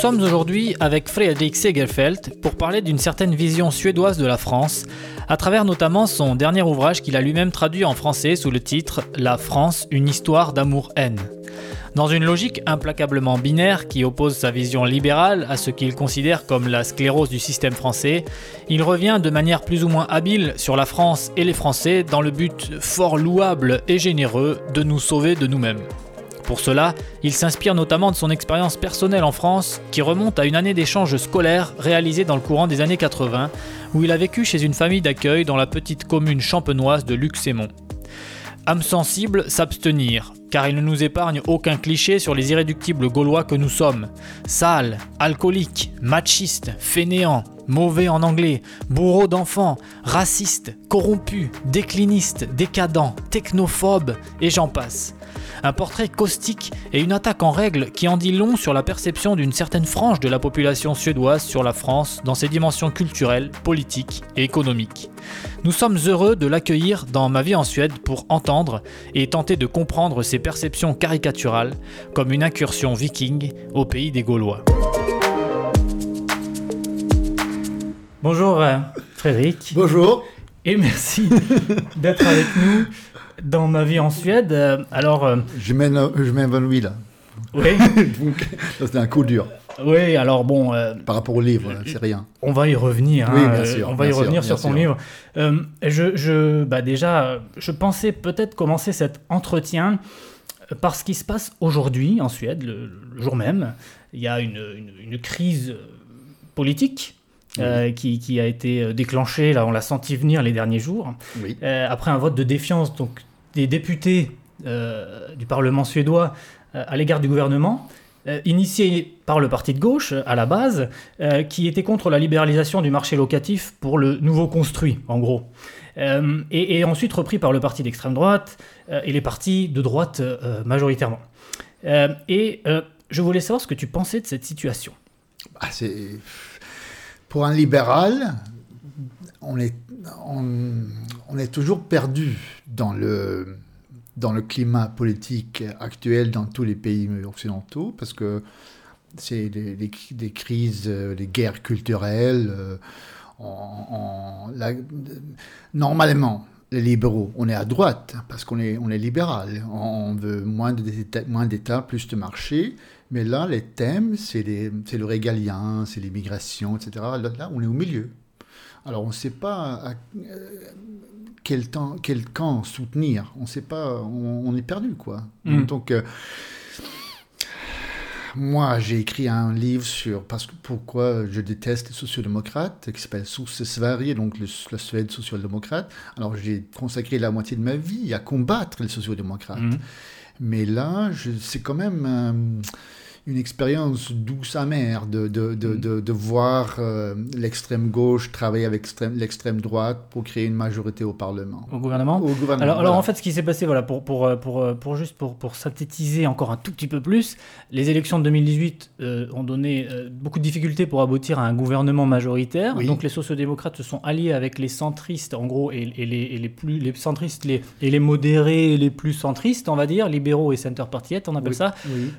sommes aujourd'hui avec Frédéric Segerfeld pour parler d'une certaine vision suédoise de la France, à travers notamment son dernier ouvrage qu'il a lui-même traduit en français sous le titre La France, une histoire d'amour-haine. Dans une logique implacablement binaire qui oppose sa vision libérale à ce qu'il considère comme la sclérose du système français, il revient de manière plus ou moins habile sur la France et les Français dans le but fort louable et généreux de nous sauver de nous-mêmes. Pour cela, il s'inspire notamment de son expérience personnelle en France, qui remonte à une année d'échange scolaire réalisée dans le courant des années 80, où il a vécu chez une famille d'accueil dans la petite commune champenoise de Luxémont. Âme sensible, s'abstenir, car il ne nous épargne aucun cliché sur les irréductibles gaulois que nous sommes. Sales, alcooliques, machistes, fainéants, mauvais en anglais, bourreaux d'enfants, racistes, corrompus, déclinistes, décadents, technophobes, et j'en passe. Un portrait caustique et une attaque en règle qui en dit long sur la perception d'une certaine frange de la population suédoise sur la France dans ses dimensions culturelles, politiques et économiques. Nous sommes heureux de l'accueillir dans Ma vie en Suède pour entendre et tenter de comprendre ses perceptions caricaturales comme une incursion viking au pays des Gaulois. Bonjour euh, Frédéric. Bonjour. Et merci d'être avec nous dans ma vie en Suède. Euh, alors, euh, je m'évanouis là. Oui. c'est un coup dur. Oui, alors bon. Par rapport au livre, c'est rien. On va y revenir. Oui, hein, bien sûr. On va y revenir sur ton livre. je, je, bah déjà, je pensais peut-être commencer cet entretien par ce qui se passe aujourd'hui en Suède, le, jour même. Il y a une, une, une crise politique euh, qui, a été euh, déclenché, là on l'a senti venir les derniers jours, euh, après un vote de défiance donc, des députés du Parlement suédois à l'égard du gouvernement, initié par le parti de gauche à la base, qui était contre la libéralisation du marché locatif pour le nouveau construit, en gros. Et, ensuite repris par le parti d'extrême droite et les partis de droite majoritairement. et je voulais savoir ce que tu pensais de cette situation. Ah, pour un libéral, on est, on, est toujours perdu dans le, dans le climat politique actuel dans tous les pays occidentaux, parce que c'est des, crises, des guerres culturelles. Euh, normalement, les libéraux, on est à droite parce qu'on est, on est libéral. On veut moins d'État, plus de marché. Mais là, les thèmes, c'est le régalien, c'est l'immigration, etc. Là, on est au milieu. Alors, on ne sait pas euh, quel, temps, quel camp soutenir. On sait pas, on, est perdu, quoi. Mm. Donc, euh, moi, j'ai écrit un livre sur parce que pourquoi je déteste les sociodémocrates, qui s'appelle Sverige, donc la Suède social-démocrate. Alors, j'ai consacré la moitié de ma vie à combattre les sociodémocrates. Mm. Mais là, c'est quand même... Euh, une expérience douce amère de, de, de, mm. de, voir euh, l'extrême gauche travailler avec l'extrême droite pour créer une majorité au Parlement. Au gouvernement, au gouvernement alors, alors, en fait, ce qui s'est passé, voilà, pour, pour, euh, pour, euh, pour juste pour, pour, synthétiser encore un tout petit peu plus, les élections de 2018 ont donné beaucoup de difficultés pour aboutir à un gouvernement majoritaire. Donc les sociodémocrates se sont alliés avec les centristes, en gros, et, et, les, et les, plus les centristes les, et les modérés, les plus centristes, on va dire, libéraux et center party on appelle ça,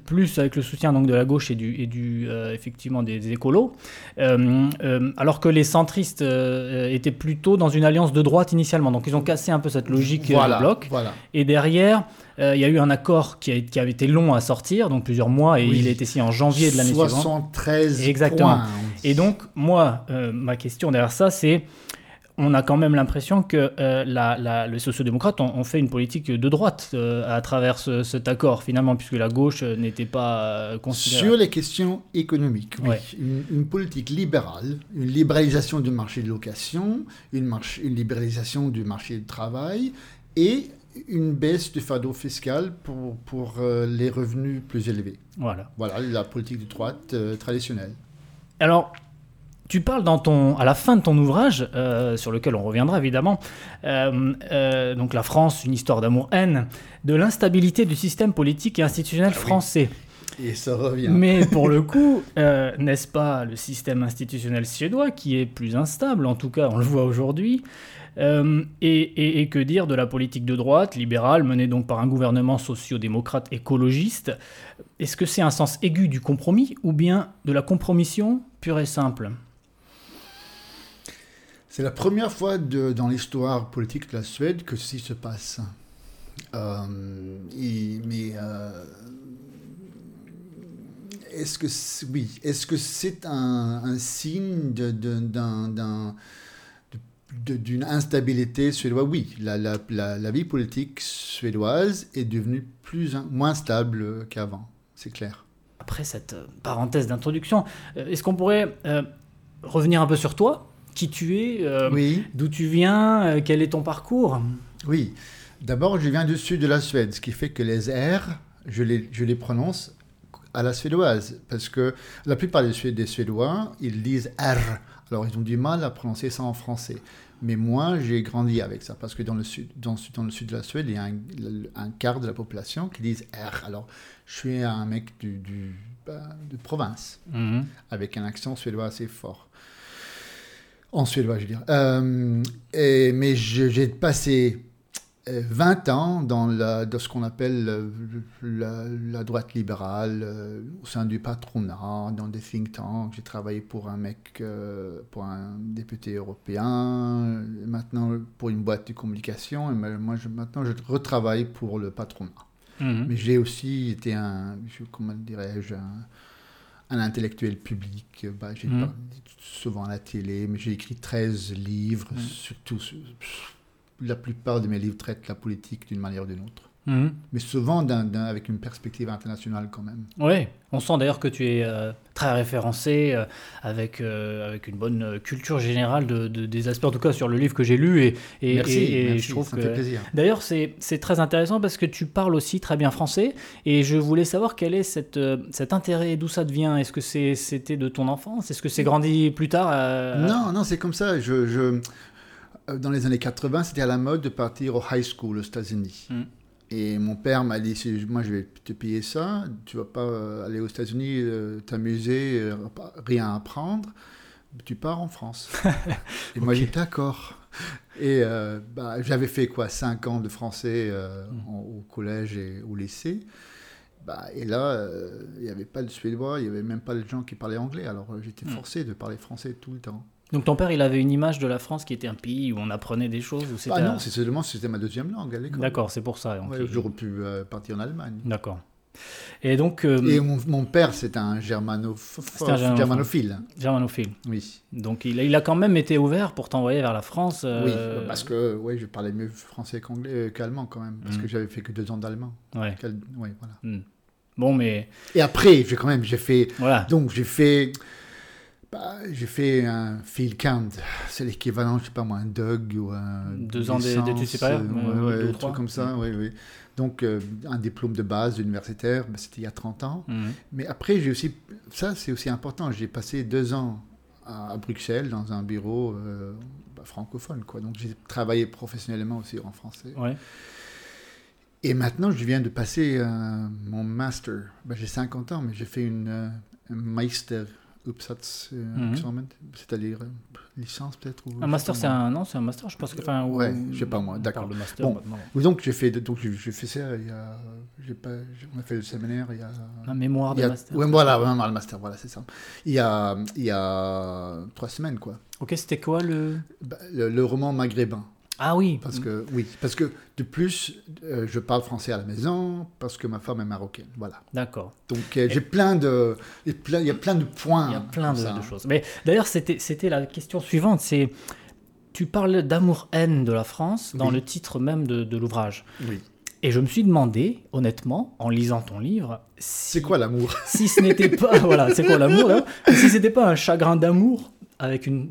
plus avec le soutien de la gauche et du, et du euh, effectivement des, écolos, euh, euh, alors que les centristes étaient plutôt dans une alliance de droite initialement. Donc ils ont cassé un peu cette logique voilà, de bloc. Voilà. Et derrière, il y a eu un accord qui, a, qui avait été long à sortir, donc plusieurs mois, et il a été signé en janvier de l'année suivante. 73 Exactement. Points. Et donc, moi, ma question derrière ça, c'est on a quand même l'impression que euh, la, les sociodémocrates ont, fait une politique de droite euh, à travers cet accord, finalement, puisque la gauche euh, n'était pas considérée. Sur les questions économiques, oui. Une, politique libérale, une libéralisation du marché de location, une, une libéralisation du marché du travail et une baisse du fardeau fiscal pour, pour les revenus plus élevés. Voilà. Voilà la politique de droite traditionnelle. Alors, tu parles dans ton, à la fin de ton ouvrage, euh, sur lequel on reviendra évidemment, euh, euh, donc la France, une histoire d'amour-haine, de l'instabilité du système politique et institutionnel ah français. Et ça revient. Mais pour le coup, n'est-ce pas le système institutionnel suédois qui est plus instable, en tout cas on le voit aujourd'hui euh, et, et, que dire de la politique de droite, libérale, menée donc par un gouvernement socio-démocrate écologiste? Est-ce que c'est un sens aigu du compromis ou bien de la compromission pure et simple? C'est la première fois dans l'histoire politique de la Suède que ceci se passe. Euh, mais euh, est-ce que oui, est-ce que c'est un, signe d'un d'une instabilité suédoise? Oui, la, vie politique suédoise est devenue plus, moins stable qu'avant, c'est clair. Après cette euh, parenthèse d'introduction, est-ce qu'on pourrait revenir un peu sur toi? Qui tu es Oui. D'où tu viens Quel est ton parcours Oui. D'abord, je viens du sud de la Suède, ce qui fait que les R, je les, je les prononce à la suédoise. Parce que la plupart des, Suédois, ils disent R. Alors, ils ont du mal à prononcer ça en français. Mais moi, j'ai grandi avec ça. Parce que dans le sud, dans, dans le sud de la Suède, il y a un, quart de la population qui disent R. Alors, je suis un mec du, du bah, de province, mhm. avec un accent suédois assez fort. En suédois, je veux dire. Euh, et, mais j'ai passé 20 ans dans, la, dans ce qu'on appelle la, droite libérale, euh, au sein du patronat, dans des think tanks. J'ai travaillé pour un mec, euh, pour un député européen, maintenant pour une boîte de communication, et moi je, maintenant je retravaille pour le patronat. Mhm. Mais j'ai aussi été un, comment dirais-je, un, intellectuel public. Bah, j'ai mmh. souvent à la télé, mais j'ai écrit 13 livres, mhm. surtout la plupart de mes livres traitent la politique d'une manière ou d'une autre. Mhm. Mais souvent avec une perspective internationale quand même. Oui, on sent d'ailleurs que tu es euh, très référencé, euh, avec, euh, avec une bonne culture générale de, des aspects, en tout cas sur le livre que j'ai lu. Et, et, merci, je trouve ça que... fait plaisir. D'ailleurs, c'est très intéressant parce que tu parles aussi très bien français. Et je voulais savoir quel est cette, cet intérêt, d'où ça devient? Est-ce que c'était de ton enfance? Est-ce que c'est grandi plus tard Non, non, c'est comme ça. je, je dans les années 80, c'était à la mode de partir au high school aux États-Unis. Mm. Et mon père m'a dit Moi, je vais te payer ça, tu vas pas euh, aller aux États-Unis euh, t'amuser, rien apprendre, tu pars en France. et moi, j'ai D'accord. Et bah, j'avais fait quoi 5 ans de français mm. au collège et au lycée. Bah, et là, il n'y avait pas de suédois, il n'y avait même pas de gens qui parlaient anglais. Alors j'étais mm. forcé de parler français tout le temps. Donc ton père, il avait une image de la France qui était un pays où on apprenait des choses ou Ah non, c'est seulement c'était ma deuxième langue à l'école. D'accord, c'est pour ça. J'aurais pu euh, partir en Allemagne. D'accord. Et donc. Euh, et mon, père, c'est un, germanophile. Germanophile. Oui. Donc il a, il a quand même été ouvert pour t'envoyer vers la France. Euh, oui, parce que ouais, je parlais mieux français qu'allemand quand même, parce mm. que j'avais fait que deux ans d'allemand. Ouais. voilà. Mm. Bon, mais. Et après, j'ai quand même, j'ai fait. Voilà. Donc j'ai fait. Bah, j'ai fait un field count, c'est l'équivalent, je sais pas moi, un DUG ou un. Deux ans d'études supérieures Ouais, ouais, truc comme ça, oui, oui. Donc, euh, un diplôme de base universitaire, bah, c'était il y a 30 ans. Mhm. Mais après, j'ai aussi. Ça, c'est aussi important. J'ai passé deux ans à, Bruxelles dans un bureau euh, bah, francophone, quoi. Donc, j'ai travaillé professionnellement aussi en français. Ouais. Et maintenant, je viens de passer euh, mon master. j'ai 50 ans, mais j'ai fait une master Uppsats mm c'est-à-dire euh, licence peut-être Un master, c'est un non, c'est un master, je pense que enfin ouais, je sais pas moi, d'accord. Le master bon, donc j'ai fait donc j'ai fait ça il y a j'ai pas on a fait le séminaire il y a un mémoire de master. Ouais, voilà, vraiment le master, voilà, c'est ça. Il y a il y a trois semaines quoi. OK, c'était quoi le... Bah, le roman maghrébin. Ah oui. Parce que, oui, parce que de plus, euh, je parle français à la maison, parce que ma femme est marocaine. Voilà. D'accord. Donc euh, j'ai plein de. Il y a plein de points. Il y a plein de, choses. Mais d'ailleurs, c'était la question suivante c'est. Tu parles d'amour-haine de la France dans le titre même de, l'ouvrage. Oui. Et je me suis demandé, honnêtement, en lisant ton livre, c'est quoi l'amour? Si ce n'était pas, voilà, c'est quoi l'amour Si c'était pas un chagrin d'amour avec une,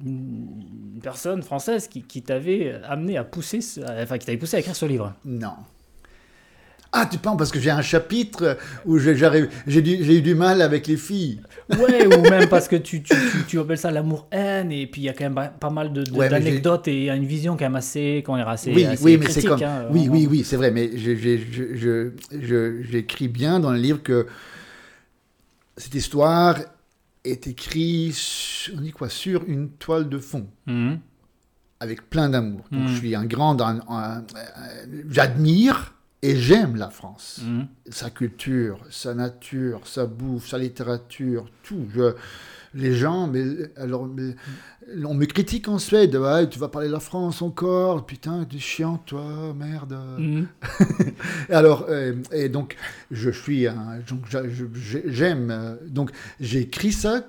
personne française qui, qui t'avait amené à pousser, enfin qui t'avait poussé à écrire ce livre. Non. Ah, tu penses parce que j'ai un chapitre où j'ai eu du mal avec les filles. Ouais, ou même parce que tu, tu, tu, appelles ça l'amour-haine, et puis il y a quand même pas mal d'anecdotes de, et une vision quand même assez, quand assez, oui, assez oui, mais c'est comme, hein, oui, oui, oui, c'est vrai, mais j'écris bien dans le livre que cette histoire est écrite on dit quoi, sur une toile de fond. Mhm. avec plein d'amour. Donc Mhm. je suis un grand, un- un- euh, j'admire et j'aime la France, Mhm. sa culture, sa nature, sa bouffe, sa littérature, tout. Je- les gens, mais alors, mais, on me critique en Suède, ouais, tu vas parler de la France encore, putain, tu es chiant, toi, merde. Mhm. Alors, euh, et donc, je suis je- j'aime, euh, donc, j'ai écrit ça.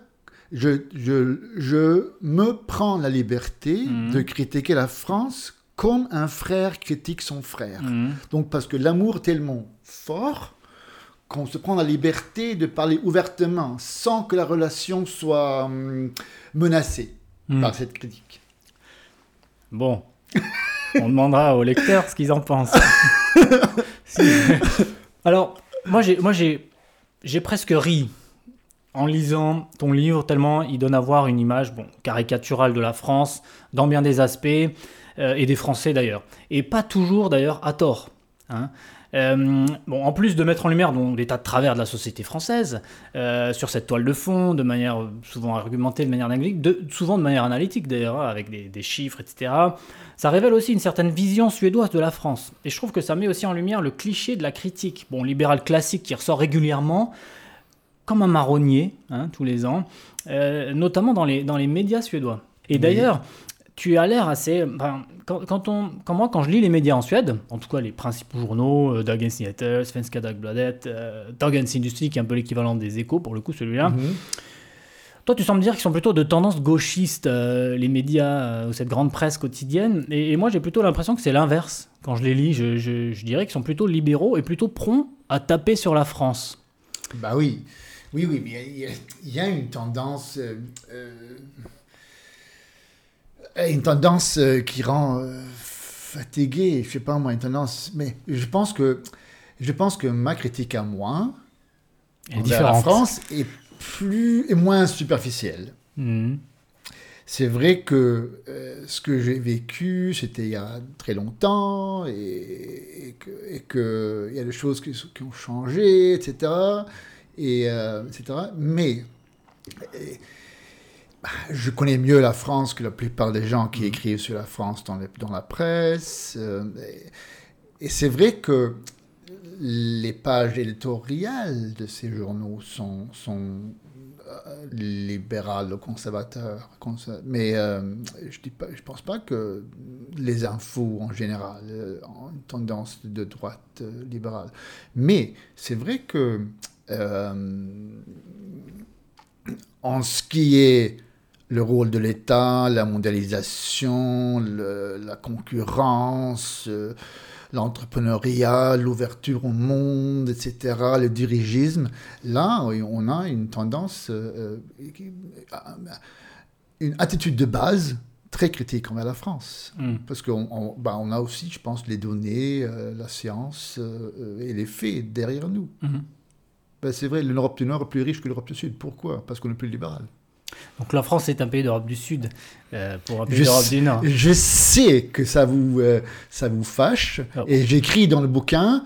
Je, je, je me prends la liberté Mhm. de critiquer la France comme un frère critique son frère. Mhm. Donc, parce que l'amour est tellement fort qu'on se prend la liberté de parler ouvertement sans que la relation soit hum, menacée Mhm. par cette critique. Bon, on demandera aux lecteurs ce qu'ils en pensent. Si. Alors, moi j'ai, moi j'ai, j'ai presque ri en lisant ton livre tellement il donne à voir une image bon caricaturale de la France dans bien des aspects euh, et des Français d'ailleurs, et pas toujours d'ailleurs à tort. hein. Euh, bon, en plus de mettre en lumière donc, des tas de travers de la société française euh, sur cette toile de fond, de manière euh, souvent argumentée, de manière analytique, de, souvent de manière analytique d'ailleurs, hein, avec des, des chiffres, etc. Ça révèle aussi une certaine vision suédoise de la France. Et je trouve que ça met aussi en lumière le cliché de la critique, bon, libéral classique qui ressort régulièrement, comme un marronnier, hein, tous les ans, euh, notamment dans les, dans les médias suédois. Et d'ailleurs, tu as l'air assez. enfin, quand, quand, on, quand moi, quand je lis les médias en Suède, en tout cas les principaux journaux, euh, Dagens Nyheter, Svenska Dagbladet, euh, Dagens Industri, qui est un peu l'équivalent des échos pour le coup, celui-là. Mhm. Toi, tu sembles dire qu'ils sont plutôt de tendance gauchiste, euh, les médias euh, ou cette grande presse quotidienne. Et, et moi, j'ai plutôt l'impression que c'est l'inverse. Quand je les lis, je, je- je dirais qu'ils sont plutôt libéraux et plutôt prompts à taper sur la France. Bah oui, oui, oui, mais il y a- il y, a une tendance, euh, une tendance euh, qui rend euh, fatigué, je sais pas moi, une tendance, mais je pense que, je pense que ma critique à moi, est la différente. France, est plus et moins superficielle. Mhm. C'est vrai que euh, ce que j'ai vécu, c'était il y a très longtemps, et, et que, et que il y a des choses qui, qui ont changé, etc. Et, euh, etc. Mais et, je connais mieux la France que la plupart des gens qui écrivent sur la France dans, les- dans la presse. euh, et et c'est vrai que les pages éditoriales de ces journaux sont, sont euh, libérales ou conservateurs. conser- Mais euh, je ne pense pas que les infos en général ont une tendance de droite libérale. Mais c'est vrai que en ce qui est le rôle de l'État, la mondialisation, le- la concurrence, euh, l'entrepreneuriat, l'ouverture au monde, etc., le dirigisme, là, on a une tendance, euh, euh, une attitude de base très critique envers la France. Mhm. Parce qu'on on, bah, on a aussi, je pense, les données, euh, la science et les faits derrière nous. Mhm. Ben, c'est vrai, l'Europe du Nord est plus riche que l'Europe du Sud. Pourquoi? Parce qu'on est plus libéral. Donc la France est un pays d'Europe du Sud euh, pour un pays d'Europe du Nord. Je sais que ça vous, euh, ça vous fâche, Ah. et j'écris dans le bouquin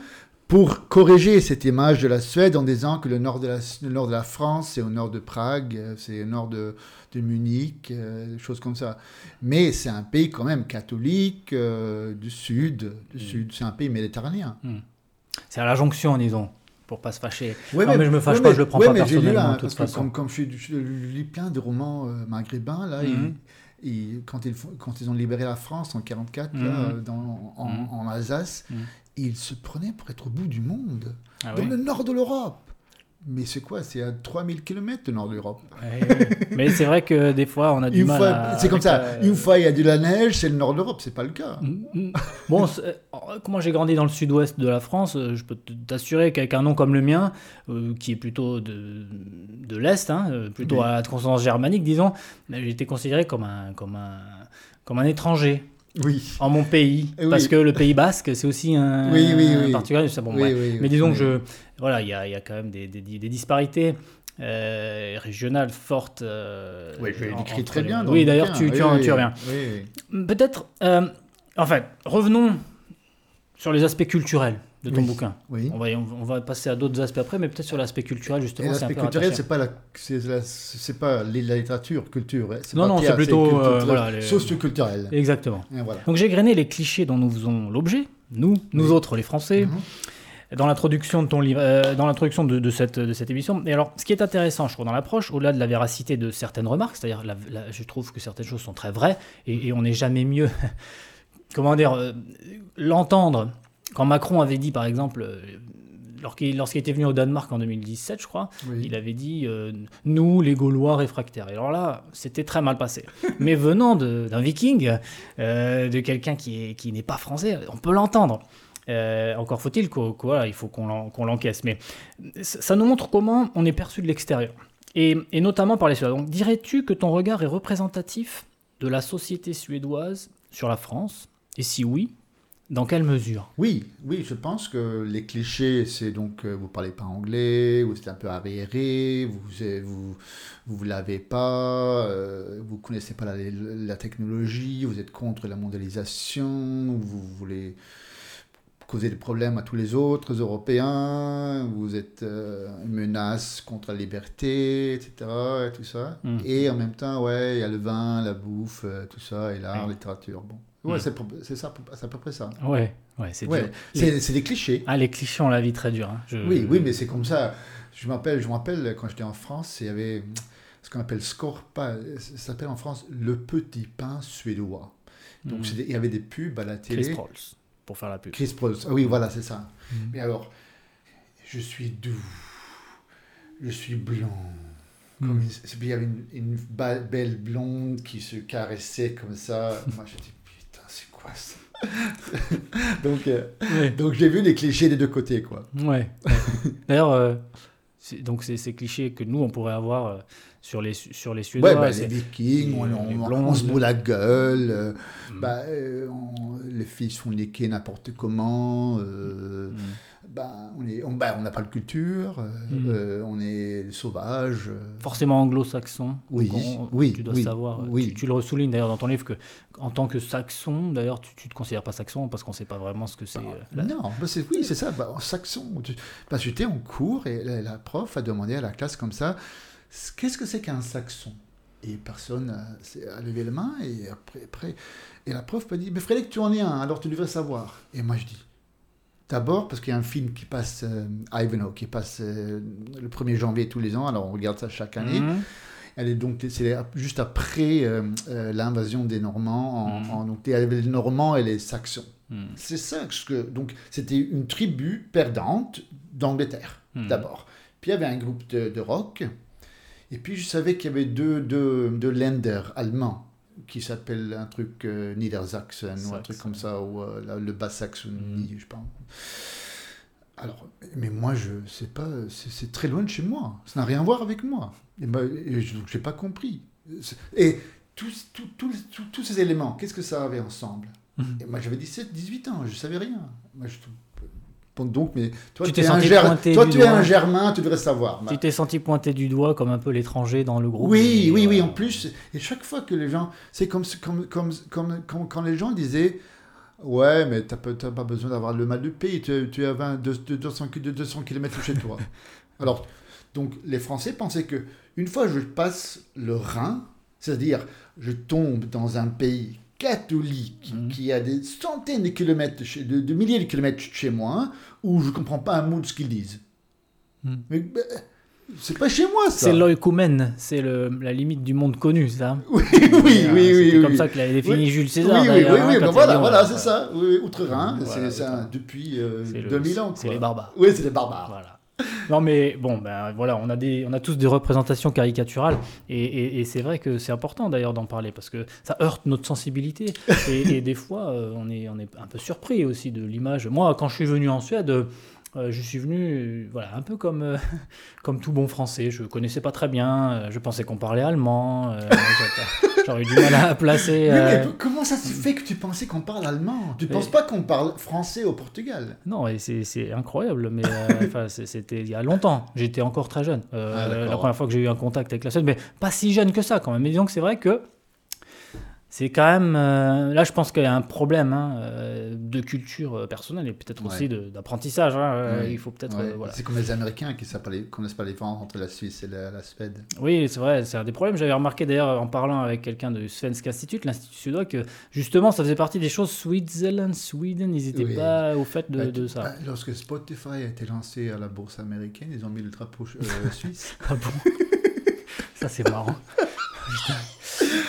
pour corriger cette image de la Suède en disant que le nord de la, le nord de la France, c'est au nord de Prague, euh, c'est au nord de, de Munich, euh, des choses comme ça. Mais c'est un pays quand même catholique, du sud, du Mm. sud. c'est un pays méditerranéen. C'est à la jonction, disons, pour pas se fâcher. Ouais, Non, mais je me fâche ouais, pas, mais- je le prends ouais, pas mais lu personnellement, de toute façon. Comme, comme je, lis plein de romans euh, maghrébins, là, Mhm. quand, ils, font- quand ils ont libéré la France en 1944, Mhm. là, euh, dans, en, Mhm. en Alsace, Mhm. ils se prenaient pour être au bout du monde, Ah dans oui le nord de l'Europe. Mais c'est quoi? C'est à 3000 km du nord de l'Europe. Ouais, ouais. Mais c'est vrai que des fois, on a du Une mal à- C'est comme ça. la- Une fois il y a de la neige, c'est le nord de l'Europe. C'est pas le cas. Mm, mm. Bon, euh, comment j'ai grandi dans le sud-ouest de la France, euh, je peux t'assurer qu'avec un nom comme le mien, euh, qui est plutôt de, de l'Est, hein, euh, plutôt Oui. à la consonance germanique, disons, euh, j'ai été considéré comme un, comme un, comme un étranger Oui. en mon pays. Eh oui. Parce que le Pays basque, c'est aussi un, Oui, un particulier. bon, Mais disons que je, voilà, il y y a quand même des, des, des disparités. euh, régionales fortes. euh, Oui, je entre très les- bien. Oui, le d'ailleurs, tu, tu, en- reviens. Peut-être, euh, en fait, revenons sur les aspects culturels de ton Oui. bouquin. Oui. On va, y- on va passer à d'autres aspects après, mais peut-être sur l'aspect culturel, justement. l'aspect culturel, c'est pas la, c'est pas la littérature, culture. hein. Non, non, c'est plutôt, euh, voilà, les- socio-culturel. Exactement. Voilà. Donc j'ai grainé les clichés dont nous faisons l'objet, nous, nous Oui. autres, les Français, Mhm. dans l'introduction de ton livre, euh, dans l'introduction de, de cette, de cette émission. Et alors, ce qui est intéressant, je trouve, dans l'approche, au-delà de la véracité de certaines remarques, c'est-à-dire, je trouve que certaines choses sont très vraies, et, et on n'est jamais mieux, comment dire, euh, l'entendre. Quand Macron avait dit, par exemple, euh, lorsqu'il était venu au Danemark en 2017, je crois, Oui. il avait dit euh, nous les Gaulois réfractaires. Et alors là, c'était très mal passé. Mais venant d'un Viking, euh, de quelqu'un qui est- qui n'est pas français, on peut l'entendre. Euh, encore faut-il qu'au- qu'au- voilà, il faut qu'on l'en- qu'on l'encaisse. Mais ça ça nous montre comment on est perçu de l'extérieur. Et, et notamment par les Suédois. Donc dirais-tu que ton regard est représentatif de la société suédoise sur la France? Et si oui, dans quelle mesure? Oui, oui, je pense que les clichés, c'est donc euh, vous parlez pas anglais, vous êtes un peu arriéré, vous vous vous, l'avez pas, euh, vous connaissez pas la, la technologie, vous êtes contre la mondialisation, vous voulez causer des problèmes à tous les autres Européens, vous êtes euh, une menace contre la liberté, etc. Et tout ça. Mm. Et en même temps, ouais, il y a le vin, la bouffe, euh, tout ça, et l'art, la littérature. Bon, ouais, Mm. c'est ça, c'est à peu près ça. Ouais, ouais, c'est Ouais, des clichés. Ah, les clichés ont la vie très dure. hein. Je- Oui, oui, mais c'est comme ça. Je m'appelle, je me rappelle quand j'étais en France, il y avait ce qu'on appelle Scorpa, ça s'appelle en France le petit pain suédois. Donc c'était- il y avait des pubs à la télé. Chris Prolls, pour faire la pub. Chris Prols. Ah oui, voilà, c'est ça. Mhm. Mais alors, je suis doux, je suis. Comme Mhm. une- c'est- il y avait une, une belle blonde qui se caressait comme ça. Moi, j'ai dit, Donc, euh, Ouais. donc j'ai vu les clichés des deux côtés, quoi. Ouais. D'ailleurs, euh, c'est- donc c'est ces clichés que nous on pourrait avoir euh, sur les Su- sur les Suédois. Ouais, bah, les Vikings, on, les on- blondes. on se boule la gueule, euh, Mm. bah, euh, on- les filles se font niquer n'importe comment, euh, Mm. bah, on bah, on n'a pas de culture, euh, Mm. euh, on est sauvage. euh. Forcément anglo-saxon. Oui, oui, Tu dois oui, savoir. euh, oui. Tu, tu le soulignes d'ailleurs dans ton livre que en tant que saxon, d'ailleurs, tu, tu te considères pas saxon parce qu'on sait pas vraiment ce que c'est. euh, la- Non, bah, c'est, oui, c'est ça, bah, en saxon. Tu- Parce que j'étais en cours et la, la prof a demandé à la classe comme ça, qu'est-ce que c'est qu'un saxon? Et personne euh, a levé la main et après, après et la prof m'a dit, mais Frédéric, tu en es un, alors tu devrais savoir. Et moi je dis, d'abord parce qu'il y a un film qui passe, euh, Ivanhoe, qui passe euh, le 1er janvier tous les ans, alors on regarde ça chaque année. Mhm. Elle est donc c'est juste après euh, l'invasion des Normands. En, en- donc il y avait les Normands et les Saxons. Mhm. C'est ça que donc c'était une tribu perdante d'Angleterre d'abord. Puis il y avait un groupe de, de rock. Et puis je savais qu'il y avait deux, deux, deux Länder allemands qui s'appellent un truc euh, Niedersachsen ou un truc comme ça ou euh, le Bas-Saxonie, je sais pas. Alors, mais moi je sais pas, c'est très loin de chez moi. Ça n'a rien à voir avec moi. Et, ben, et je n'ai pas compris. Et tous, tous, tous, tous- ces éléments, qu'est-ce que ça avait ensemble? Mhm. Et moi j'avais 17, 18 ans, je savais rien. Moi, je Donc, mais toi, Tu es, un, senti Ger- pointé toi, du tu es un Germain, tu devrais savoir. Tu t'es senti pointé du doigt comme un peu l'étranger dans le groupe. Oui, oui, oui, voilà. en plus, et chaque fois que les gens, c'est comme, comme, comme, comme, quand les gens disaient, ouais, mais t'as pas, besoin d'avoir le mal de pays, tu, es à 20, de, de 200, de 200 km chez toi. Alors, donc, les Français pensaient que une fois je passe le Rhin, c'est-à-dire je tombe dans un pays catholique Mhm. qui a des centaines de kilomètres, de, de, milliers de kilomètres de chez moi, où je comprends pas un mot de ce qu'ils disent. Mhm. Mais ben, c'est pas chez moi, ça. C'est l'oïkumène, c'est la limite du monde connu, ça. Oui, oui, oui, oui. Oui, comme oui. ça que l'avait défini. Jules César. oui, oui, oui, hein, ben il voilà, dit, voilà, c'est ça. Outre-Rhin, Voilà, c'est ça, depuis euh, C'est le- 2000 ans. C'est les barbares. Oui, c'est les barbares. Voilà. Non mais bon, ben voilà, on a des, on a tous des représentations caricaturales et, et- et c'est vrai que c'est important d'ailleurs d'en parler parce que ça heurte notre sensibilité et, et des fois euh, on est, on est un peu surpris aussi de l'image. Moi, quand je suis venu en Suède, euh, je suis venu, euh, voilà, un peu comme, comme tout bon Français. Je connaissais pas très bien, je pensais qu'on parlait allemand. J'aurais eu du mal à placer. Mais euh, comment ça se fait que tu pensais qu'on parle allemand? Tu Mais- penses pas qu'on parle français au Portugal? Non, et c'est incroyable, mais euh, c'était il y a longtemps. J'étais encore très jeune. Euh, Ah, la première fois que j'ai eu un contact avec la Suède, mais pas si jeune que ça quand même. Mais disons que c'est vrai que c'est quand même. euh, là, je pense qu'il y a un problème hein, euh, de culture euh, personnelle et peut-être Ouais. aussi d'apprentissage. hein, Ouais. Il faut peut-être. Ouais. euh, voilà. C'est comme les Américains qui ne connaissent pas les différences entre la Suisse et la, la Suède. Oui, c'est vrai, c'est un des problèmes. J'avais remarqué d'ailleurs en parlant avec quelqu'un de Svensk Institute, l'Institut suédois, que justement ça faisait partie des choses. Switzerland, Sweden, ils n'étaient Oui. pas au fait de, Bah, de ça. bah, lorsque Spotify a été lancé à la bourse américaine, ils ont mis le drapeau euh, suisse. Ah bon? Ça, c'est marrant.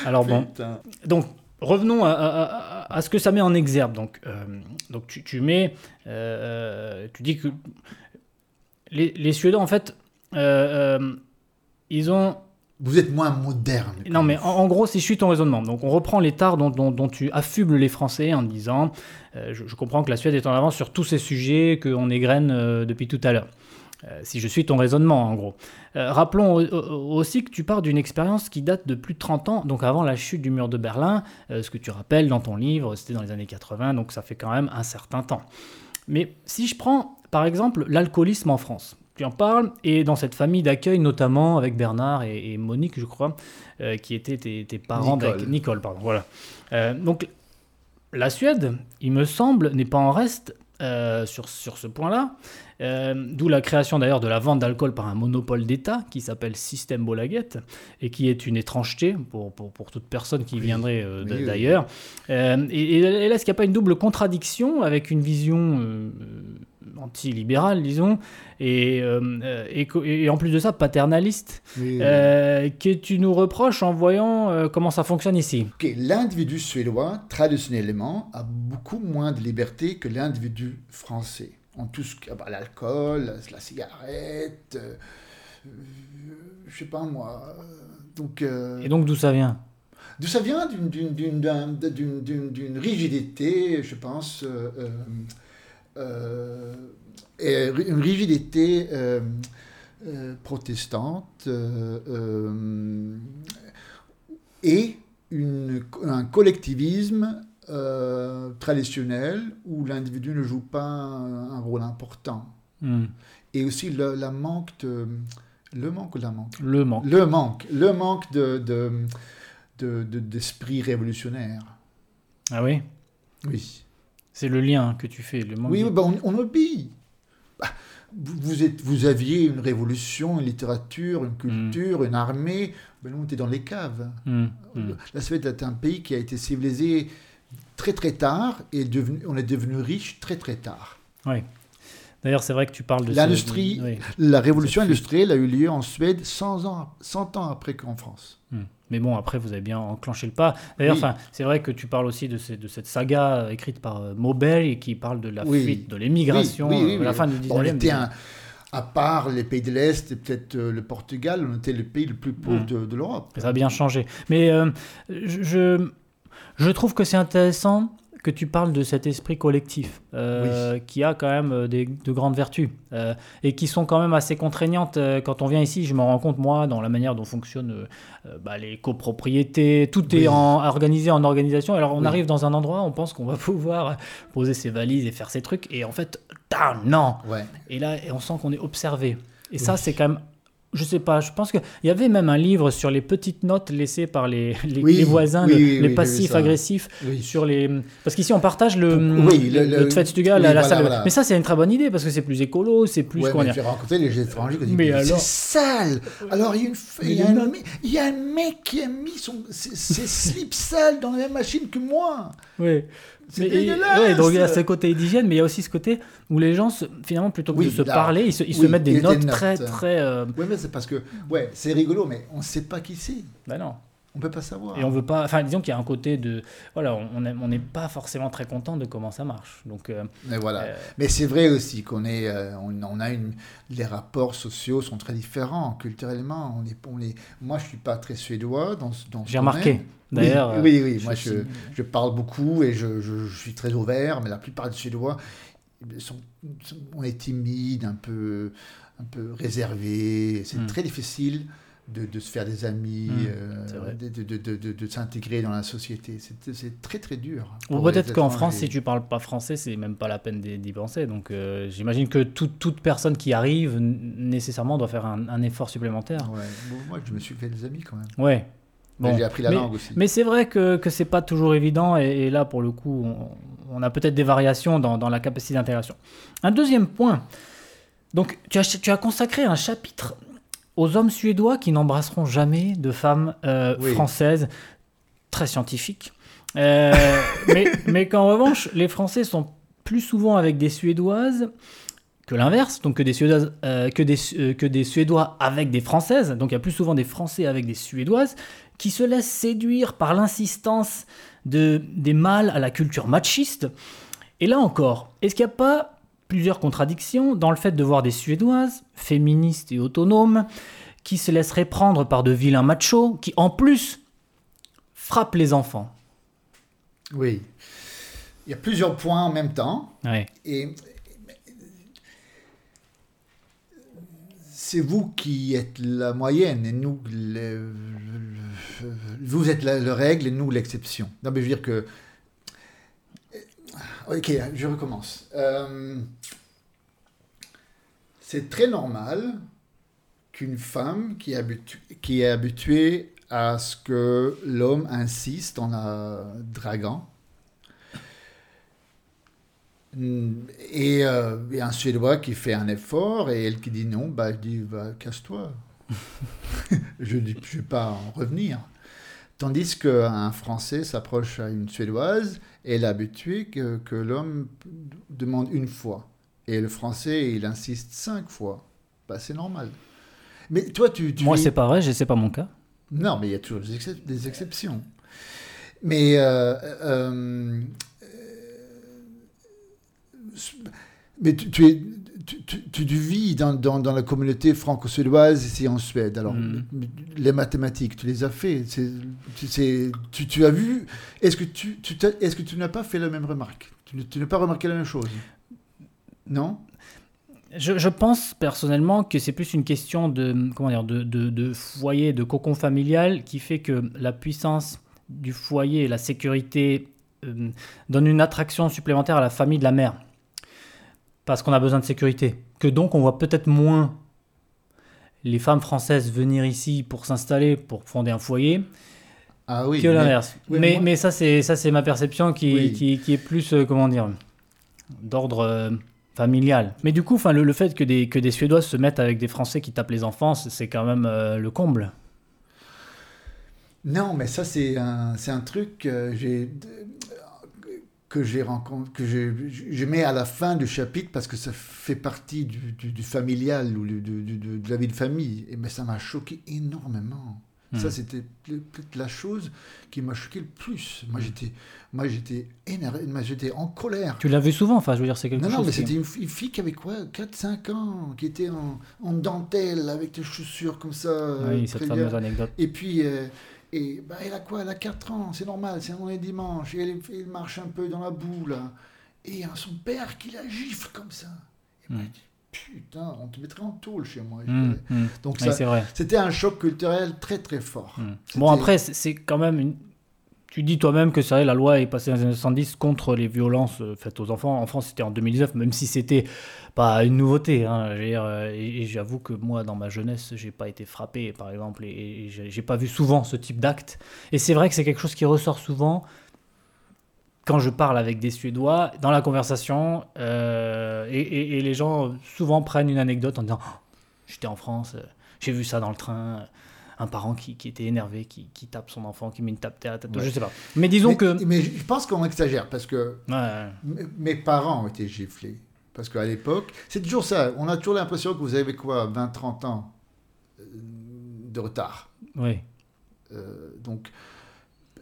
Alors bon, Putain. donc revenons à, à- ce que ça met en exergue. Donc, euh, donc tu, tu mets, euh, tu dis que les, les Suédois, en fait, euh, euh, ils ont Vous êtes moins moderne. Non, mais en, en gros, si je suis ton raisonnement, donc on reprend l'état dont, dont, dont tu affubles les Français en disant euh, je, je comprends que la Suède est en avance sur tous ces sujets qu'on égrène euh, depuis tout à l'heure. Euh, si je suis ton raisonnement, en gros. Euh, rappelons au- au- aussi que tu pars d'une expérience qui date de plus de 30 ans, donc avant la chute du mur de Berlin. Euh, ce que tu rappelles dans ton livre, c'était dans les années 80, donc ça fait quand même un certain temps. Mais si je prends, par exemple, l'alcoolisme en France, tu en parles, et dans cette famille d'accueil, notamment avec Bernard et, et Monique, je crois, qui étaient tes, tes parents Nicole. d'accueil. Nicole, pardon, voilà. Donc, la Suède, il me semble, n'est pas en reste euh, sur, sur ce point-là. Euh, D'où la création d'ailleurs de la vente d'alcool par un monopole d'État qui s'appelle Système Bolaget et qui est une étrangeté pour, pour, pour toute personne qui Oui. viendrait euh, oui. d'ailleurs. Euh, et, et là, est-ce qu'il n'y a pas une double contradiction avec une vision anti-libérale, disons, et, euh, et, en plus de ça, paternaliste, Oui, oui. euh, que tu nous reproches en voyant euh, comment ça fonctionne ici? L'individu suédois, traditionnellement, a beaucoup moins de liberté que l'individu français. En tout ce ah bah, l'alcool, la, cigarette, euh, je sais pas moi. euh, Donc, euh, Et donc d'où ça vient? d'où ça vient? D'une- d'une- d'une d'un- d'une- d'une- d'une rigidité, je pense, euh, et une rigidité protestante et une- un collectivisme euh, traditionnel où l'individu ne joue pas un, rôle important. Hmm. Et aussi le, la manque de... Le manque ou la manque? Le manque. Le manque. Le manque de, de, de- de- d'esprit révolutionnaire. Ah oui? Oui. C'est le lien que tu fais, le manque. Oui, de- bah, on, on obéit. Bah, vous, êtes, vous aviez une révolution, une littérature, une culture, une armée. Ben nous, on était dans les caves. Hmm, hmm. La Suède est un pays qui a été civilisé très très tard et devenu, on est devenu riche très très tard. D'ailleurs, c'est vrai que tu parles de ce- L'industrie- Oui. La révolution industrielle a eu lieu en Suède 100 ans, 100 ans après qu'en France. Hmm. Mais bon, après, vous avez bien enclenché le pas. D'ailleurs, Oui. c'est vrai que tu parles aussi de, ces- de cette saga euh, écrite par euh, Maubert et qui parle de la Oui. fuite, de l'émigration Oui, oui, oui, euh, à la oui. fin du 19e. Bon, on était un, à part les pays de l'Est et peut-être euh, le Portugal, on était le pays le plus pauvre Mm. de, de l'Europe. Ça a bien changé. Mais euh, je, je, je trouve que c'est intéressant que tu parles de cet esprit collectif euh, qui a quand même euh, des, de grandes vertus euh, et qui sont quand même assez contraignantes. quand on vient ici, je me rends compte, moi, dans la manière dont fonctionnent euh, bah, les copropriétés, tout Oui. est en, organisé en organisation. Alors on Oui. arrive dans un endroit, on pense qu'on va pouvoir poser ses valises et faire ses trucs, et en fait, non Ouais. et là, on sent qu'on est observé. Et ça, c'est quand même. Je sais pas, je pense qu'il y avait même un livre sur les petites notes laissées par les, les, Oui, les voisins, oui, oui, les passifs agressifs. Sur les... Parce qu'ici, on partage le, Oui, le- le, le- la, la voilà, salle. voilà. Mais ça, c'est une très bonne idée parce que c'est plus écolo, c'est plus. Ouais, mais rencontré les étrangers qui alors c'est sale Alors il y a, une, il y un, mec- il y a un mec qui a mis son, ses, ses slips sales dans la même machine que moi Oui. C'est Mais- et- dégueulasse ouais, donc il y a ce côté d'hygiène, mais il y a aussi ce côté où les gens, se- finalement, plutôt que Oui, de se là, parler, ils se, ils se oui, mettent des notes, très, très. euh, Ouais, mais c'est parce que, ouais, c'est rigolo, mais on ne sait pas qui c'est. bah non. On peut pas savoir. Et on veut pas. Enfin, disons qu'il y a un côté de. Voilà, on- on est- on n'est pas forcément très content de comment ça marche. Donc. euh, Mais voilà. euh, Mais c'est vrai aussi qu'on est, euh, on, on a une, les rapports sociaux sont très différents culturellement. On est, on est, moi, je suis pas très suédois dans, dans J'ai remarqué. D'ailleurs. oui, oui, oui. je Moi, je, je parle beaucoup et je, je- je suis très ouvert, mais la plupart des Suédois sont, sont- on est timide, un peu, un peu réservé. C'est Mm. très difficile de, de se faire des amis, Mm, euh, de, de, de, s'intégrer dans la société. C'est très très dur. Ou peut-être qu'en France, si tu parles pas français, c'est même pas la peine d'y penser. Donc euh, j'imagine que toute, toute personne qui arrive nécessairement doit faire un, un effort supplémentaire. Ouais. Bon, moi, je me suis fait des amis quand même. Ouais. Bon, j'ai appris la mais, langue aussi. Mais c'est vrai que, que c'est pas toujours évident, et, là, pour le coup, on, on a peut-être des variations dans, dans la capacité d'intégration. Un deuxième point. Donc, tu as, tu as consacré un chapitre aux hommes suédois qui n'embrasseront jamais de femmes euh, Oui. françaises, très scientifiques. Euh, mais mais qu'en revanche, les Français sont plus souvent avec des Suédoises que l'inverse, donc que des, Suédoises, euh, que, des, que des Suédois avec des Françaises, donc il y a plus souvent des Français avec des Suédoises, qui se laissent séduire par l'insistance de, des mâles à la culture machiste. Et là encore, est-ce qu'il n'y a pas plusieurs contradictions dans le fait de voir des Suédoises, féministes et autonomes, qui se laisseraient prendre par de vilains machos, qui en plus frappent les enfants Oui. Il y a plusieurs points en même temps. Ouais. Et c'est vous qui êtes la moyenne et nous, le- le- vous êtes la, la règle et nous l'exception. Non, mais je veux dire que. Ok, je recommence. Euh, c'est très normal qu'une femme qui est, habituée à ce que l'homme insiste en la draguant, Mm, Et, euh, un Suédois qui fait un effort et elle qui dit non, bah, je dis bah, casse-toi. je ne vais pas en revenir. Tandis qu'un Français s'approche à une Suédoise et habituée que, que l'homme demande une fois. Et le Français, il insiste cinq fois. Bah, c'est normal. Mais toi, tu... tu Moi, es- c'est pas vrai, sais pas mon cas. non, mais il y a toujours des, excep- des exceptions. Mais euh, euh, euh, mais tu, tu es tu, tu- tu vis dans, dans, dans la communauté franco-suédoise ici en Suède. Alors, Mhm. les mathématiques, tu les as fait. Tu, c'est- tu, tu as vu. Est-ce que tu, tu t'as- est-ce que tu n'as pas fait la même remarque? Tu, n'as pas remarqué la même chose? Non? Je, je pense personnellement que c'est plus une question de, comment dire, de, de, de foyer, de cocon familial qui fait que la puissance du foyer et la sécurité euh, donnent une attraction supplémentaire à la famille de la mère. Parce qu'on a besoin de sécurité. Que donc on voit peut-être moins les femmes françaises venir ici pour s'installer, pour fonder un foyer, Ah oui. que mais- l'inverse. oui, mais moi- mais ça, c'est ça, c'est ma perception qui, Oui. qui, qui est plus, euh, comment dire, d'ordre euh, familial. Mais du coup, le, le fait que des, que des Suédois se mettent avec des Français qui tapent les enfants, c'est c'est quand même euh, le comble. Non, mais ça, c'est un, c'est un truc j'ai, que j'ai rencontré, que je, je mets à la fin du chapitre parce que ça fait partie du, du- du familial ou du- de la vie de famille. Et, mais ça m'a choqué énormément. Hmm. Ça, c'était peut- peut-être la chose qui m'a choqué le plus. Moi, j'étais, moi, j'étais énervé, moi, j'étais en colère. Tu l'as vu souvent, enfin, je veux dire, c'est quelque Non, chose. non, mais qui- c'était une, fi- une fille qui avait quoi 4-5 ans, qui était en, en dentelle avec des chaussures comme ça. Oui, cette très fameuse bien. anecdote. Et puis, euh, et, bah, elle a quoi? Elle a 4 ans, c'est normal, c'est est dimanche, et elle, elle marche un peu dans la boue, là. Et il y a son père qui la gifle comme ça. Et Mm. je dis, putain, on te mettrait en tôle chez moi. Hum, hum. Donc, Oui, c'était un choc culturel très, très fort. Bon, après, c'est quand même une. Tu dis toi-même que c'est vrai, la loi est passée années 70 contre les violences euh, faites aux enfants. En France, c'était en 2019, même si c'était pas une nouveauté. hein. Euh, et j'avoue que moi, dans ma jeunesse, j'ai pas été frappé, par exemple, et, j'ai pas vu souvent ce type d'acte. Et c'est vrai que c'est quelque chose qui ressort souvent quand je parle avec des Suédois dans la conversation. euh, et, les gens souvent prennent une anecdote en disant Oh, J'étais en France, j'ai vu ça dans le train. Un parent qui, qui était énervé, qui, qui tape son enfant, qui met une tape à la tête. Ouais. Je sais pas. Mais disons mais, que. mais je pense qu'on exagère parce que Ouais, mes parents ont été giflés. Parce qu'à l'époque, c'est toujours ça. On a toujours l'impression que vous avez quoi 20-30 ans euh, de retard. oui. Euh, donc,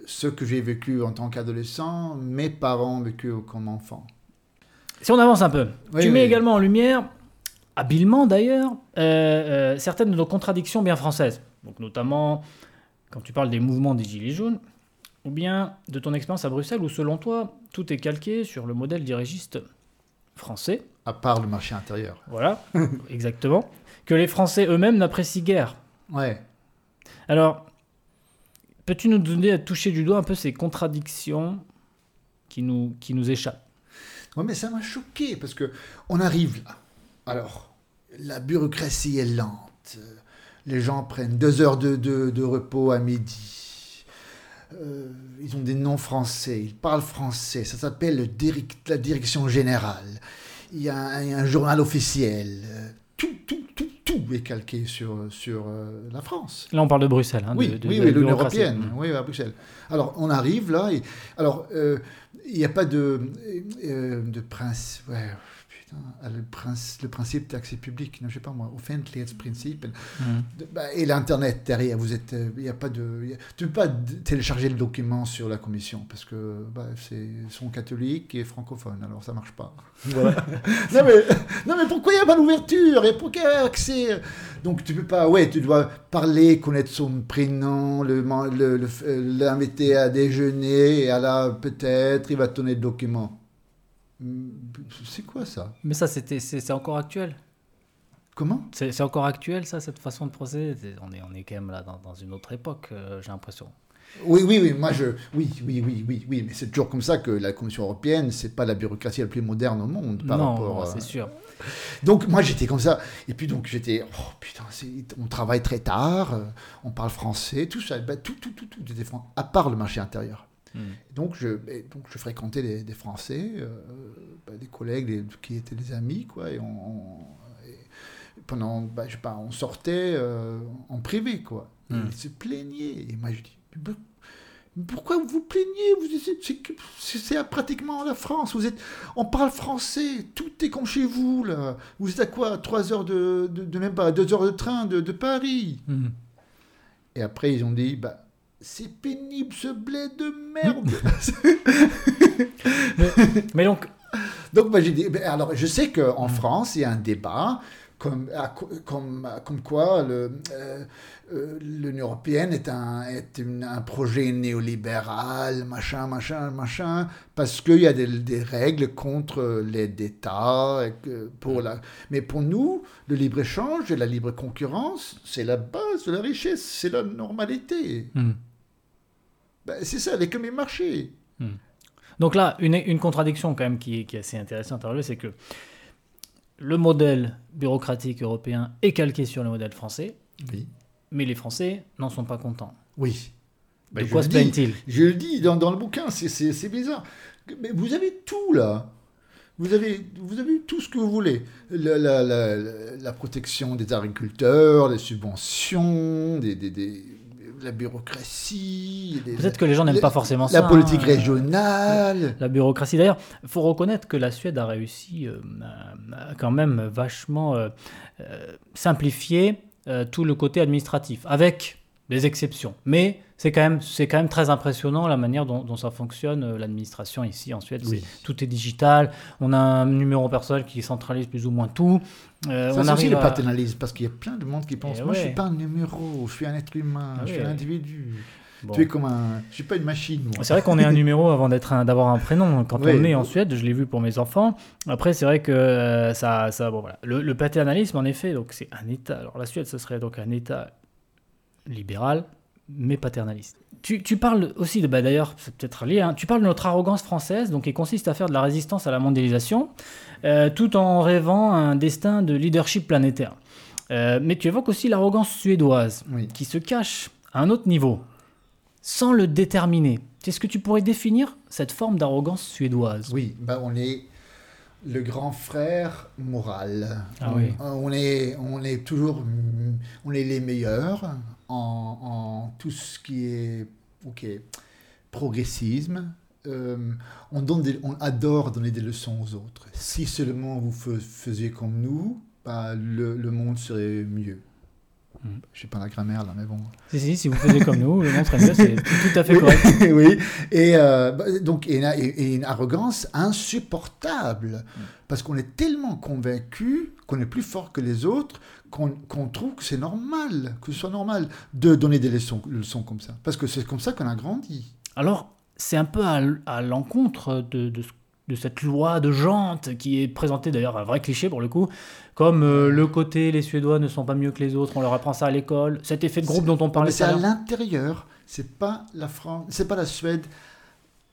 ce que j'ai vécu en tant qu'adolescent, mes parents ont vécu comme enfant. Si on avance un peu, Oui, tu mets oui. également en lumière, habilement d'ailleurs, euh, euh, certaines de nos contradictions bien françaises. Donc notamment quand tu parles des mouvements des Gilets jaunes, ou bien de ton expérience à Bruxelles où selon toi, tout est calqué sur le modèle dirigiste français. À part le marché intérieur. Voilà, exactement. Que les Français eux-mêmes n'apprécient guère. Ouais. Alors, peux-tu nous donner à toucher du doigt un peu ces contradictions qui nous, qui nous échappent? Ouais, mais ça m'a choqué parce que on arrive là. Alors, la bureaucratie est lente. Les gens prennent deux heures de, de- de repos à midi. euh, ils ont des noms français, ils parlent français, ça s'appelle la direction générale. Il y a un, journal officiel. Euh, tout, tout, tout, tout est calqué sur, sur euh, la France. Là, on parle de Bruxelles. Hein, oui, oui, l'Union européenne. Oui, à Bruxelles. Alors, on arrive là, et alors, il n'y a pas de, de prince. Ouais le, principe, le principe d'accès public, je sais pas moi, offentlighetsprincip. Mm. Bah, et l'Internet derrière, vous êtes, il euh, y a pas de, tu peux pas télécharger le document sur la commission parce que bah, c'est sont catholiques et francophones, alors ça marche pas. non, mais, non mais pourquoi il n'y a pas d'ouverture et pourquoi il y a accès Donc tu peux pas, ouais, tu dois parler, connaître son prénom, l'inviter le, le, l'inviter à déjeuner et à la peut-être il va te donner le document. C'est quoi ça Mais ça, c'était, c'est, encore actuel. Comment c'est, encore actuel, ça, cette façon de procéder on est, on est quand même là dans, une autre époque, euh, j'ai l'impression. Oui, oui, oui, moi je. Oui, oui, oui, oui, oui, mais c'est toujours comme ça que la Commission européenne, c'est pas la bureaucratie la plus moderne au monde par non, rapport. c'est sûr. Donc moi j'étais comme ça, et puis donc j'étais. Oh putain, on travaille très tard, euh, on parle français, tout ça, bah, tout, tout, tout, tout, à part le marché intérieur. Hmm. Donc, je, donc je fréquentais des, Français, euh, bah, des collègues qui étaient des amis, quoi, et on, pendant, bah, je sais pas, on sortait euh, en privé, quoi. Hmm. ils se plaignaient. Et moi, je dis, pourquoi vous vous plaignez? C'est pratiquement la France. Vous êtes, on parle français. Tout est comme chez vous là. Vous êtes à quoi? Trois heures de, de, même pas deux heures de train de, de Paris. Hmm. Et après ils ont dit, bah c'est pénible ce blé de merde. mais, donc. Donc, moi, j'ai dit, alors, je sais qu'en. France, il y a un débat comme, comme, comme quoi le, euh, euh, l'Union européenne est, un, est un projet néolibéral, machin, machin, machin, parce qu'il y a des, des, règles contre l'aide d'État. Pour la... Mais pour nous, le libre-échange et la libre concurrence, c'est la base de la richesse, c'est la normalité. Mm. Ben, c'est ça, l'économie marché. Hmm. Donc là, une, une, contradiction quand même qui, est, qui est assez intéressante à relever, c'est que le modèle bureaucratique européen est calqué sur le modèle français, oui. mais les Français n'en sont pas contents. Oui. de ben, quoi se plaignent-ils? Je le dis dans, dans le bouquin, c'est bizarre. Mais vous avez tout là. Vous avez, vous avez tout ce que vous voulez. La, la, la, la protection des agriculteurs, les subventions, des, des, des la bureaucratie. Peut-être que les gens n'aiment pas forcément ça. La politique hein. régionale. La, bureaucratie. D'ailleurs, il faut reconnaître que la Suède a réussi euh, quand même vachement euh, euh, simplifier tout le côté administratif, avec des exceptions. Mais c'est quand, même, quand même très impressionnant la manière dont, ça fonctionne, l'administration ici en Suède. tout est digital, on a un numéro personnel qui centralise plus ou moins tout. Euh, ça, on aussi le paternalisme, parce qu'il y a plein de monde qui pense eh Moi, je ne suis pas un numéro, je suis un être humain, ah je suis un individu. Tu es comme un. Je suis pas une machine. C'est vrai qu'on est un numéro avant d'être d'avoir un prénom. Quand on est en Suède, je l'ai vu pour mes enfants. Après, c'est vrai que euh, ça, ça bon voilà. Le, paternalisme, en effet, donc c'est un État. Alors la Suède, ce serait donc un État libéral, mais paternaliste. Tu, tu parles aussi de, bah d'ailleurs, c'est peut-être lié. Hein, tu parles de notre arrogance française, donc qui consiste à faire de la résistance à la mondialisation. Euh, tout en rêvant un destin de leadership planétaire. Euh, mais tu évoques aussi l'arrogance suédoise, qui se cache à un autre niveau, sans le déterminer. Est-ce que tu pourrais définir cette forme d'arrogance suédoise? Oui, bah on est le grand frère moral. Ah on, est, on est toujours, on est les meilleurs en, en tout ce qui est, ok, progressisme, euh, on, donne on adore donner des leçons aux autres. Si seulement vous faisiez comme nous, bah, le, le, monde serait mieux. Hmm. Je sais pas la grammaire là, mais bon. Si, si, si vous faisiez comme nous, le monde serait mieux, c'est tout à fait correct. oui, et euh, bah, donc, et, une arrogance insupportable, hmm. parce qu'on est tellement convaincu qu'on est plus fort que les autres, qu'on trouve que c'est normal, que ce soit normal de donner des leçons, leçons comme ça. Parce que c'est comme ça qu'on a grandi. Alors, c'est un peu à, l'encontre de, de, cette loi de jante qui est présentée d'ailleurs un vrai cliché pour le coup, comme euh, le côté les Suédois ne sont pas mieux que les autres, on leur apprend ça à l'école, cet effet de groupe dont on parlait. c'est à l'intérieur, c'est pas la France, c'est pas la Suède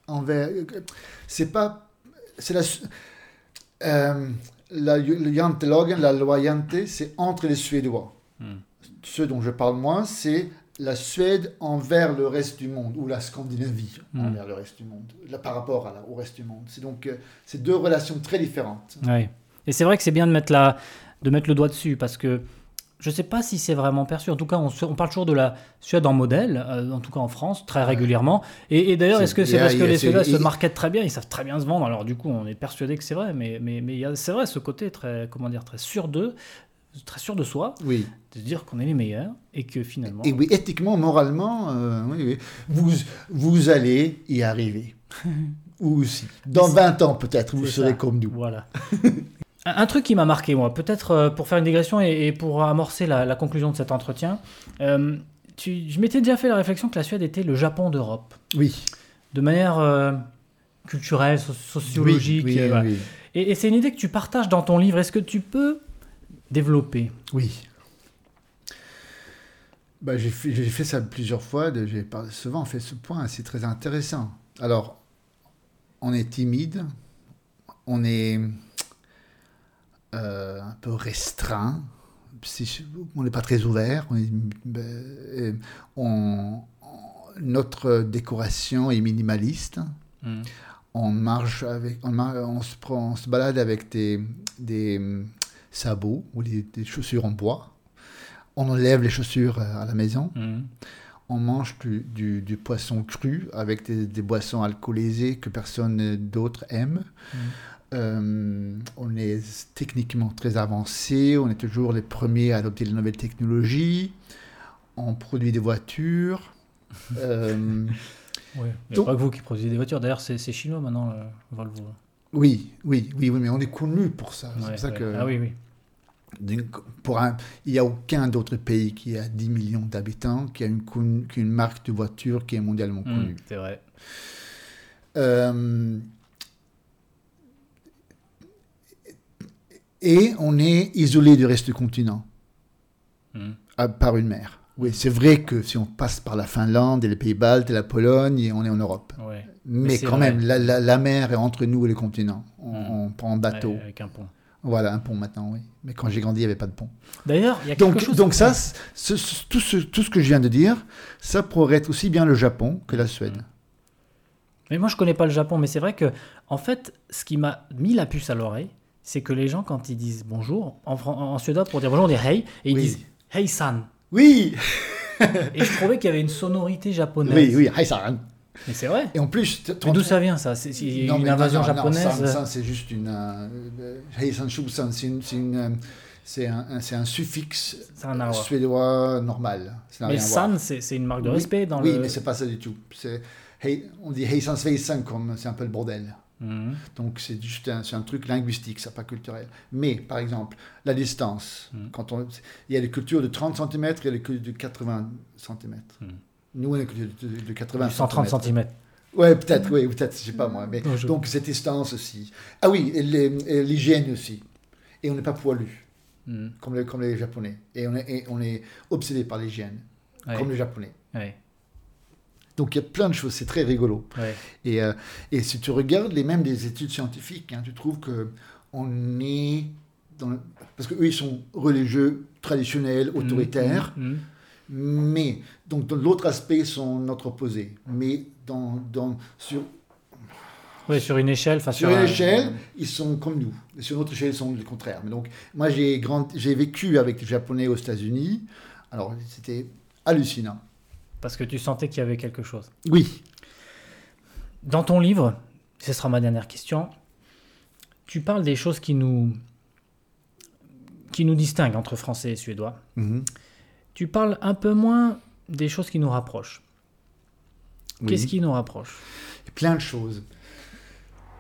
envers, c'est pas, c'est la, euh, la, la loyauté, c'est entre les Suédois. Hmm. Ce dont je parle moi, c'est la Suède envers le reste du monde, ou la Scandinavie Mm. envers le reste du monde, là, par rapport à la- au reste du monde. C'est donc euh, c'est deux relations très différentes. Ouais. Et c'est vrai que c'est bien de mettre, la, de mettre le doigt dessus parce que je ne sais pas si c'est vraiment perçu. En tout cas, on, parle toujours de la Suède en modèle, euh, en tout cas en France, très régulièrement. Et, et d'ailleurs, est-ce que c'est parce que les Suédois se marketent très bien, ils savent très bien se vendre. Alors du coup, on est persuadé que c'est vrai, mais, c'est vrai ce côté très, comment dire, très sûr d'eux, très sûr de soi, Oui. de dire qu'on est les meilleurs et que finalement. Et oui, éthiquement, moralement, euh, oui, oui. Vous, vous allez y arriver. Ou aussi. Dans 20 ans, peut-être, vous serez ça. comme nous. Voilà. un, truc qui m'a marqué, moi, peut-être euh, pour faire une digression et, et pour amorcer la, la conclusion de cet entretien, euh, tu- je m'étais déjà fait la réflexion que la Suède était le Japon d'Europe, Oui. de manière euh, culturelle, so- sociologique. Oui, oui, voilà. oui. Et, et c'est une idée que tu partages dans ton livre. Est-ce que tu peux développer? Oui. Bah, j'ai fait, fait ça plusieurs fois, j'ai souvent fait ce point, c'est très intéressant. Alors, on est timide, on est euh, un peu restreint, si- on n'est pas très ouvert, on est- euh, on- notre décoration est minimaliste, Hmm. on marche avec, on, se, prend- on se balade avec des, des hum, sabots ou des, des chaussures en bois. On enlève les chaussures euh, à la maison. Hmm. On mange du, du- du poisson cru avec des, des boissons alcoolisées que personne d'autre aime. Mm. Euh, on est techniquement très avancé. On est toujours les premiers à adopter les nouvelles technologies. On produit des voitures. Euh, Ouais. Il n'y a Donc- pas que vous qui produisez des voitures. D'ailleurs, c'est chinois maintenant, le Volvo. oui, oui, oui, oui, mais on est connu pour ça. C'est Ouais, pour ça ouais. que Ah oui, oui. d'une- pour un, il n'y a aucun d'autre pays qui a 10 millions d'habitants qui a une, qui marque de voiture qui est mondialement Hmm, connue. c'est vrai. Et on est isolé du reste du continent Hmm. à- par une mer. Oui, c'est vrai que si on passe par la Finlande et les pays baltes et la Pologne, et on est en Europe. Ouais. Mais, quand vrai. même, la, la- la mer est entre nous et le continent. On, Mm. on prend un bateau. Ouais, avec un pont. Voilà, un pont maintenant, oui. Mais quand j'ai grandi, il n'y avait pas de pont. D'ailleurs, il y a quelque Donc, chose. donc ça, c- ce- ce- tout, ce, tout ce que je viens de dire, ça pourrait être aussi bien le Japon que la Suède. Mais moi, je connais pas le Japon, mais c'est vrai que, en fait, ce qui m'a mis la puce à l'oreille, c'est que les gens, quand ils disent bonjour, en, en suédois, pour dire bonjour, on dit hey, et ils Oui. disent hey-san. Oui, Et je trouvais qu'il y avait une sonorité japonaise. oui, oui, Haisan. Mais c'est vrai. Et en plus, d'où ça vient, ça? C'est une invasion non, non, japonaise san, san, c'est juste une. euh, euh, Heisan Shubusan, c'est une- c'est une, euh, c'est un, un- c'est un suffixe voir. suédois normal. Ça Mais san, c'est une marque de Oui, respect dans oui, le. mais c'est pas ça du tout. C'est, Hei- on dit Heisan Sveisan comme c'est un peu le bordel. Mhm. Donc c'est juste un, un truc linguistique, c'est pas culturel. Mais par exemple, la distance, Mm. quand on, il y a des cultures de 30 cm et des cultures de 80 cm. Mm. Nous, on a des cultures de, de 80 Du 130 cm. Ouais, peut-être, oui, peut-être, je sais pas moi. Mais, Non, je- Donc cette distance aussi. Ah oui, l'hygiène aussi. Et on n'est pas poilu, Mhm. comme les, comme les Japonais. Et on est, et on est obsédé par l'hygiène, Ouais, comme les Japonais. ouais, Donc il y a plein de choses, c'est très rigolo. ouais. Et, euh, et si tu regardes les mêmes des études scientifiques, hein, tu trouves que on est dans le- parce que eux ils sont religieux, traditionnels, autoritaires, Mhm. Mhm. mais donc dans l'autre aspect sont notre opposé. Mais dans, dans sur sur une échelle. sur un- une échelle, ils sont comme nous. Et sur notre échelle, ils sont le contraire. Mais donc moi j'ai grand, j'ai vécu avec les Japonais aux États-Unis. Alors c'était hallucinant. Parce que tu sentais qu'il y avait quelque chose. Oui. Dans ton livre, ce sera ma dernière question, tu parles des choses qui nous, qui nous distinguent entre Français et Suédois. Mhm. Tu parles un peu moins des choses qui nous rapprochent. Oui. Qu'est-ce qui nous rapproche? Plein de choses.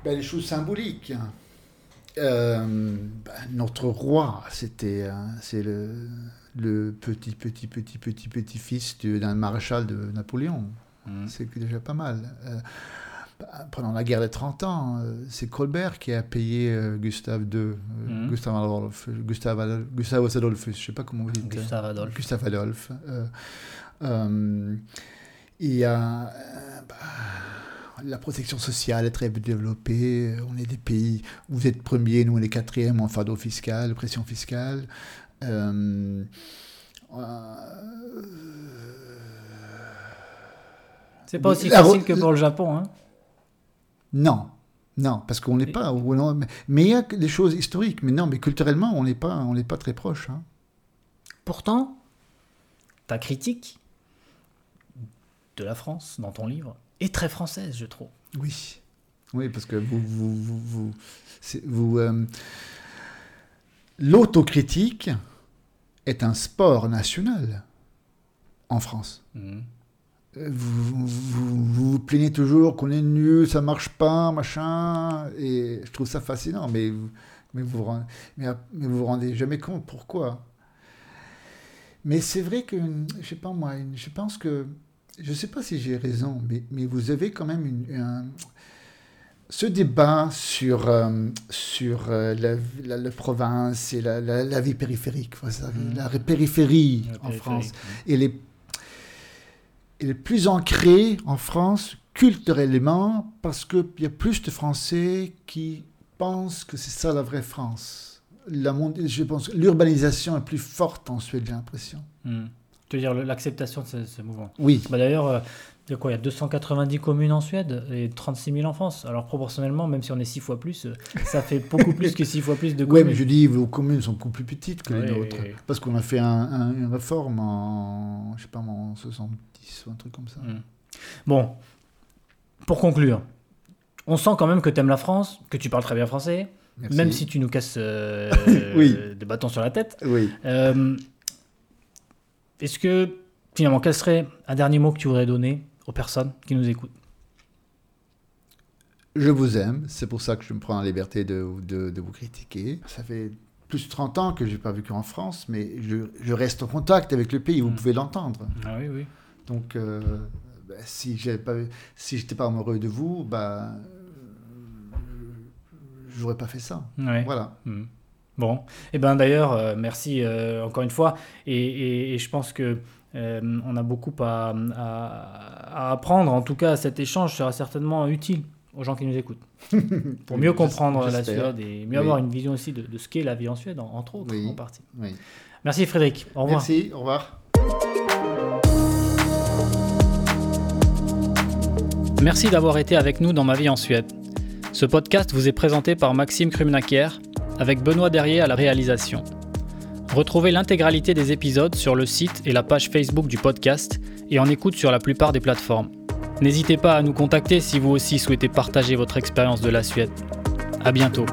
Ben, les choses symboliques. hein. Euh, ben, notre roi, c'était, euh, c'est le, le petit, petit, petit, petit, petit fils d'un maréchal de Napoléon. C'est déjà pas mal. Euh, ben, pendant la guerre des 30 ans, euh, c'est Colbert qui a payé Gustave II, Mhm. Gustave Adolphe, Gustave Adolphe, Gustavus Adolphus, je sais pas comment vous dites. Gustave Adolphe. Gustave Adolphe. Il y a bah, la protection sociale est très développée. On est des pays où vous êtes premier, nous on est quatrième en fardeau fiscal, pression fiscale. Euh, euh, C'est pas aussi facile que pour le Japon. Hein. Non, non, parce qu'on n'est pas. mais- il y a des choses historiques. Mais non, mais culturellement, on n'est pas, on n'est pas très proche. hein. Pourtant, ta critique de la France dans ton livre est très française, je trouve. Oui, oui, parce que vous, vous, vous, vous, vous, euh, l'autocritique est un sport national en France. Euh, Vous vous, plaignez toujours qu'on est nul, ça marche pas, machin, et je trouve ça fascinant, mais vous mais vous, rendez, mais, mais vous vous rendez jamais compte pourquoi. Mais c'est vrai que, je sais pas moi, je pense que, je sais pas si j'ai raison, mais, mais vous avez quand même une, un- ce débat sur, euh, sur euh, la, la- la province et la, vie périphérique, vous savez, Mhm. la périphérie en France mhm. et les, et les plus ancré en France culturellement parce qu'il y a plus de Français qui pensent que c'est ça la vraie France. La je pense l'urbanisation est plus forte en Suède, j'ai l'impression. Mhm. Tu veux dire l'acceptation de ce, ce mouvement Oui, bah D'ailleurs, euh, il y a quoi Il y a 290 communes en Suède et 36 000 en France. Alors proportionnellement, même si on est 6 fois plus, euh, ça fait beaucoup plus que 6 fois plus de communes. mais je dis, vos communes sont beaucoup plus petites que les Ouais, nôtres. Parce qu'on a fait un- un- une réforme en, je sais pas, en 70 ou un truc comme ça. Mhm. Bon, pour conclure, on sent quand même que tu aimes la France, que tu parles très bien français, Merci. même si tu nous casses euh, Oui. des bâtons sur la tête. Oui. Euh, Est-ce que, finalement, quel serait un dernier mot que tu voudrais donner aux personnes qui nous écoutent? Je vous aime, c'est pour ça que je me prends la liberté de, de, de vous critiquer. Ça fait plus de 30 ans que je n'ai pas vécu en France, mais je, je reste en contact avec le pays, vous Mm. pouvez l'entendre. Ah oui, oui. Donc, euh, bah, si je n'étais pas, si j'étais pas amoureux de vous, bah, je n'aurais pas fait ça. Ouais. Voilà. Hmm. Bon, et ben d'ailleurs, euh, merci euh, encore une fois, et, et- et je pense que euh, on a beaucoup à, à- à apprendre. En tout cas, cet échange sera certainement utile aux gens qui nous écoutent pour mieux comprendre la. Suède et mieux Oui. avoir une vision aussi de, de ce qu'est la vie en Suède, en- entre autres, Oui. en partie. Oui. Merci Frédéric. Au revoir. Merci, au revoir. Merci d'avoir été avec nous dans Ma vie en Suède. Ce podcast vous est présenté par Maxime Krumnakier, avec Benoît Derrier à la réalisation. Retrouvez l'intégralité des épisodes sur le site et la page Facebook du podcast et en écoute sur la plupart des plateformes. N'hésitez pas à nous contacter si vous aussi souhaitez partager votre expérience de la Suède. À bientôt.